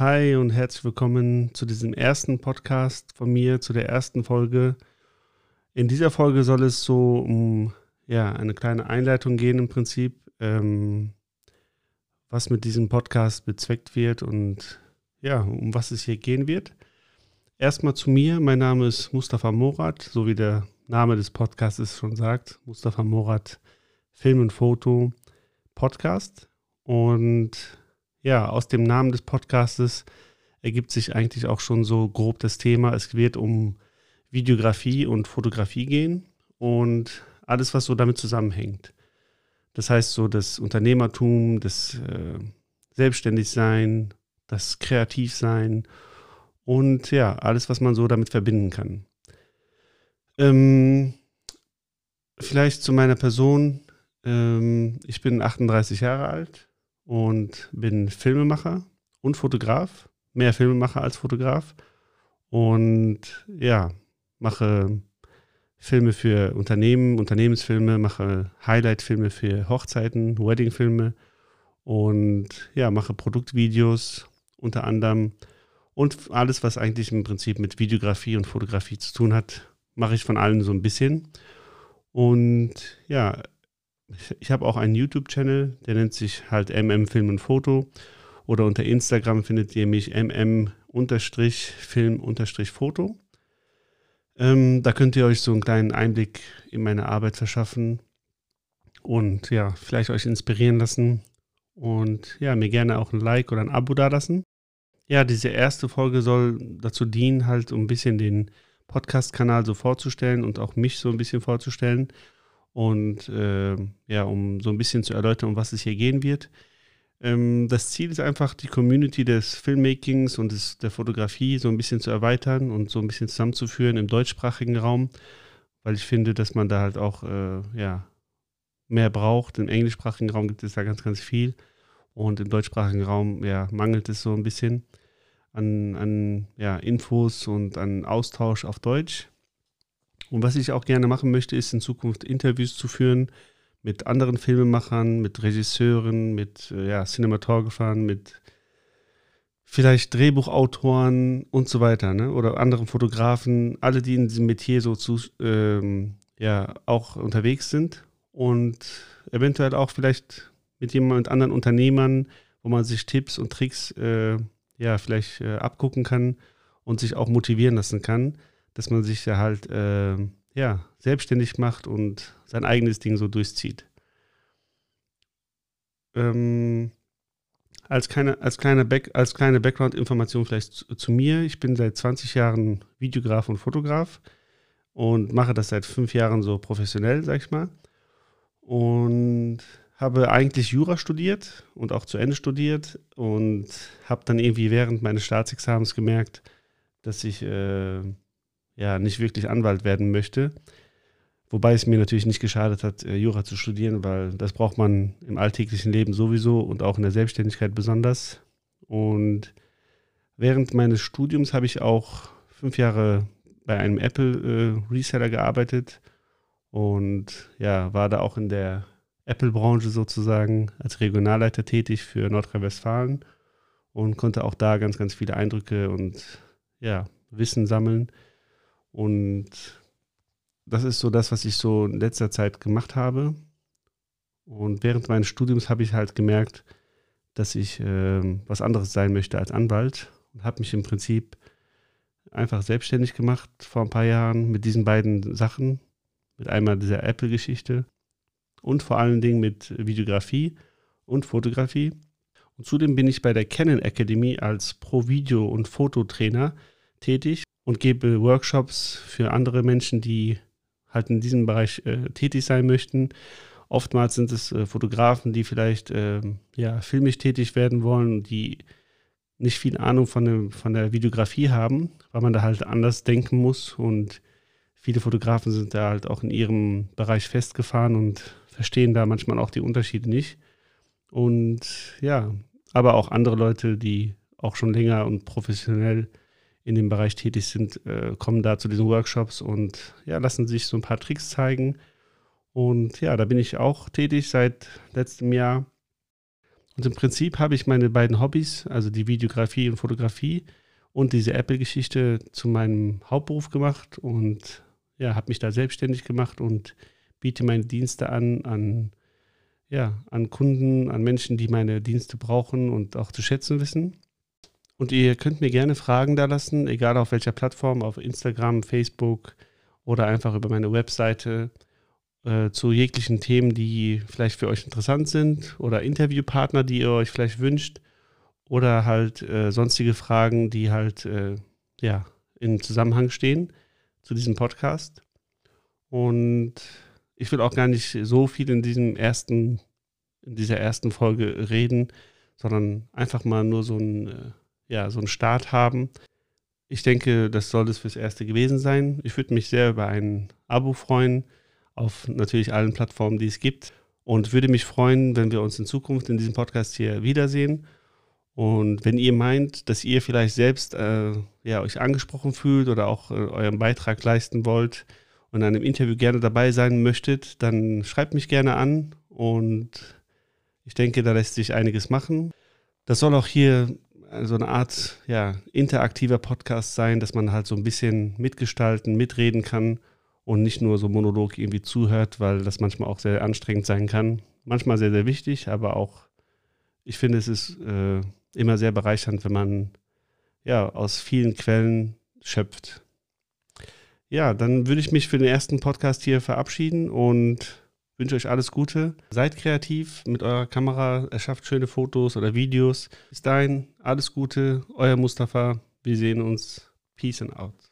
Hi und herzlich willkommen zu diesem ersten Podcast von mir, zu der ersten Folge. In dieser Folge soll es so um ja, eine kleine Einleitung gehen im Prinzip, ähm, was mit diesem Podcast bezweckt wird und ja, um was es hier gehen wird. Erstmal zu mir, mein Name ist Mustafa Morat, so wie der Name des Podcasts schon sagt, Mustafa Morat Film und Foto Podcast. Und ja, aus dem Namen des Podcastes ergibt sich eigentlich auch schon so grob das Thema. Es wird um Videografie und Fotografie gehen und alles, was so damit zusammenhängt. Das heißt so das Unternehmertum, das äh, Selbstständigsein, das Kreativsein und ja, alles, was man so damit verbinden kann. Ähm, vielleicht zu meiner Person. Ähm, ich bin 38 Jahre alt, und bin Filmemacher und Fotograf, mehr Filmemacher als Fotograf und ja, mache Filme für Unternehmen, Unternehmensfilme, mache Highlight-Filme für Hochzeiten, Wedding-Filme und ja, mache Produktvideos unter anderem und alles, was eigentlich im Prinzip mit Videografie und Fotografie zu tun hat, mache ich von allen so ein bisschen. Und ja, ich habe auch einen YouTube-Channel, der nennt sich halt MM Film und Foto. Oder unter Instagram findet ihr mich mm-film-foto. Ähm, da könnt ihr euch so einen kleinen Einblick in meine Arbeit verschaffen und ja, vielleicht euch inspirieren lassen und ja, mir gerne auch ein Like oder ein Abo dalassen. Ja, diese erste Folge soll dazu dienen, halt um ein bisschen den Podcast-Kanal so vorzustellen und auch mich so ein bisschen vorzustellen und äh, ja, um so ein bisschen zu erläutern, um was es hier gehen wird. Ähm, das Ziel ist einfach, die Community des Filmmakings und des, der Fotografie so ein bisschen zu erweitern und so ein bisschen zusammenzuführen im deutschsprachigen Raum, weil ich finde, dass man da halt auch äh, ja, mehr braucht. Im englischsprachigen Raum gibt es da ganz, ganz viel und im deutschsprachigen Raum ja, mangelt es so ein bisschen an, an ja, Infos und an Austausch auf Deutsch. Und was ich auch gerne machen möchte, ist in Zukunft Interviews zu führen mit anderen Filmemachern, mit Regisseuren, mit äh, ja, Cinematographern, mit vielleicht Drehbuchautoren und so weiter, ne? oder anderen Fotografen, alle, die in diesem Metier so zu, ähm, ja, auch unterwegs sind und eventuell auch vielleicht mit jemand, anderen Unternehmern, wo man sich Tipps und Tricks äh, ja vielleicht äh, abgucken kann und sich auch motivieren lassen kann dass man sich ja halt äh, ja, selbstständig macht und sein eigenes Ding so durchzieht. Ähm, als, kleine, als, kleine Back, kleine Background-Information vielleicht zu, zu, mir. Ich bin seit 20 Jahren Videograf und Fotograf und mache das seit fünf Jahren so professionell, sag ich mal. Und habe eigentlich Jura studiert und auch zu Ende studiert und habe dann irgendwie während meines Staatsexamens gemerkt, dass ich äh, ja nicht wirklich Anwalt werden möchte. Wobei es mir natürlich nicht geschadet hat, äh, Jura zu studieren, weil das braucht man im alltäglichen Leben sowieso und auch in der Selbstständigkeit besonders. Und während meines Studiums habe ich auch fünf Jahre bei einem Apple äh, gearbeitet und ja, war da auch in der Apple-Branche sozusagen als Regionalleiter tätig für Nordrhein-Westfalen und konnte auch da ganz, ganz viele Eindrücke und ja, Wissen sammeln. Und das ist so das, was ich so in letzter Zeit gemacht habe. Und während meines Studiums habe ich halt gemerkt, dass ich äh, was anderes sein möchte als Anwalt und habe mich im Prinzip einfach selbstständig gemacht vor ein paar Jahren mit diesen beiden Sachen. Mit einmal dieser Apple-Geschichte und vor allen Dingen mit Videografie und Fotografie. Und zudem bin ich bei der Canon Academy als Pro-Video- und Fototrainer tätig und gebe Workshops für andere Menschen, die halt in diesem Bereich äh, tätig sein möchten. Oftmals sind es äh, Fotografen, die vielleicht äh, ja, filmisch tätig werden wollen, die nicht viel Ahnung von, dem, von der Videografie haben, weil man da halt anders denken muss. Und viele Fotografen sind da halt auch in ihrem Bereich festgefahren und verstehen da manchmal auch die Unterschiede nicht. Und ja, aber auch andere Leute, die auch schon länger und professionell in dem Bereich tätig sind, äh, kommen da zu diesen Workshops und ja, lassen sich so ein paar Tricks zeigen. Und ja, da bin ich auch tätig seit letztem Jahr. Und im Prinzip habe ich meine beiden Hobbys, also die Videografie und Fotografie und diese Apple-Geschichte zu meinem Hauptberuf gemacht und ja, habe mich da selbstständig gemacht und biete meine Dienste an an ja, an Kunden, an Menschen, die meine Dienste brauchen und auch zu schätzen wissen. Und ihr könnt mir gerne Fragen da lassen, egal auf welcher Plattform, auf Instagram, Facebook oder einfach über meine Webseite äh, zu jeglichen Themen, die vielleicht für euch interessant sind oder Interviewpartner, die ihr euch vielleicht wünscht oder halt äh, sonstige Fragen, die halt äh, ja in Zusammenhang stehen zu diesem Podcast. Und ich will auch gar nicht so viel in diesem ersten, in dieser ersten Folge reden, sondern einfach mal nur so ein, äh, ja, so einen Start haben. Ich denke, das soll es fürs Erste gewesen sein. Ich würde mich sehr über ein Abo freuen, auf natürlich allen Plattformen, die es gibt. Und würde mich freuen, wenn wir uns in Zukunft in diesem Podcast hier wiedersehen. Und wenn ihr meint, dass ihr vielleicht selbst äh, ja, euch angesprochen fühlt oder auch äh, euren Beitrag leisten wollt, und an einem Interview gerne dabei sein möchtet, dann schreibt mich gerne an und ich denke, da lässt sich einiges machen. Das soll auch hier so eine Art ja, interaktiver Podcast sein, dass man halt so ein bisschen mitgestalten, mitreden kann und nicht nur so Monolog irgendwie zuhört, weil das manchmal auch sehr anstrengend sein kann. Manchmal sehr, sehr wichtig, aber auch, ich finde, es ist äh, immer sehr bereichernd, wenn man ja aus vielen Quellen schöpft. Ja, dann würde ich mich für den ersten Podcast hier verabschieden und wünsche euch alles Gute. Seid kreativ mit eurer Kamera, erschafft schöne Fotos oder Videos. Bis dahin, alles Gute, euer Mustafa. Wir sehen uns. Peace and out.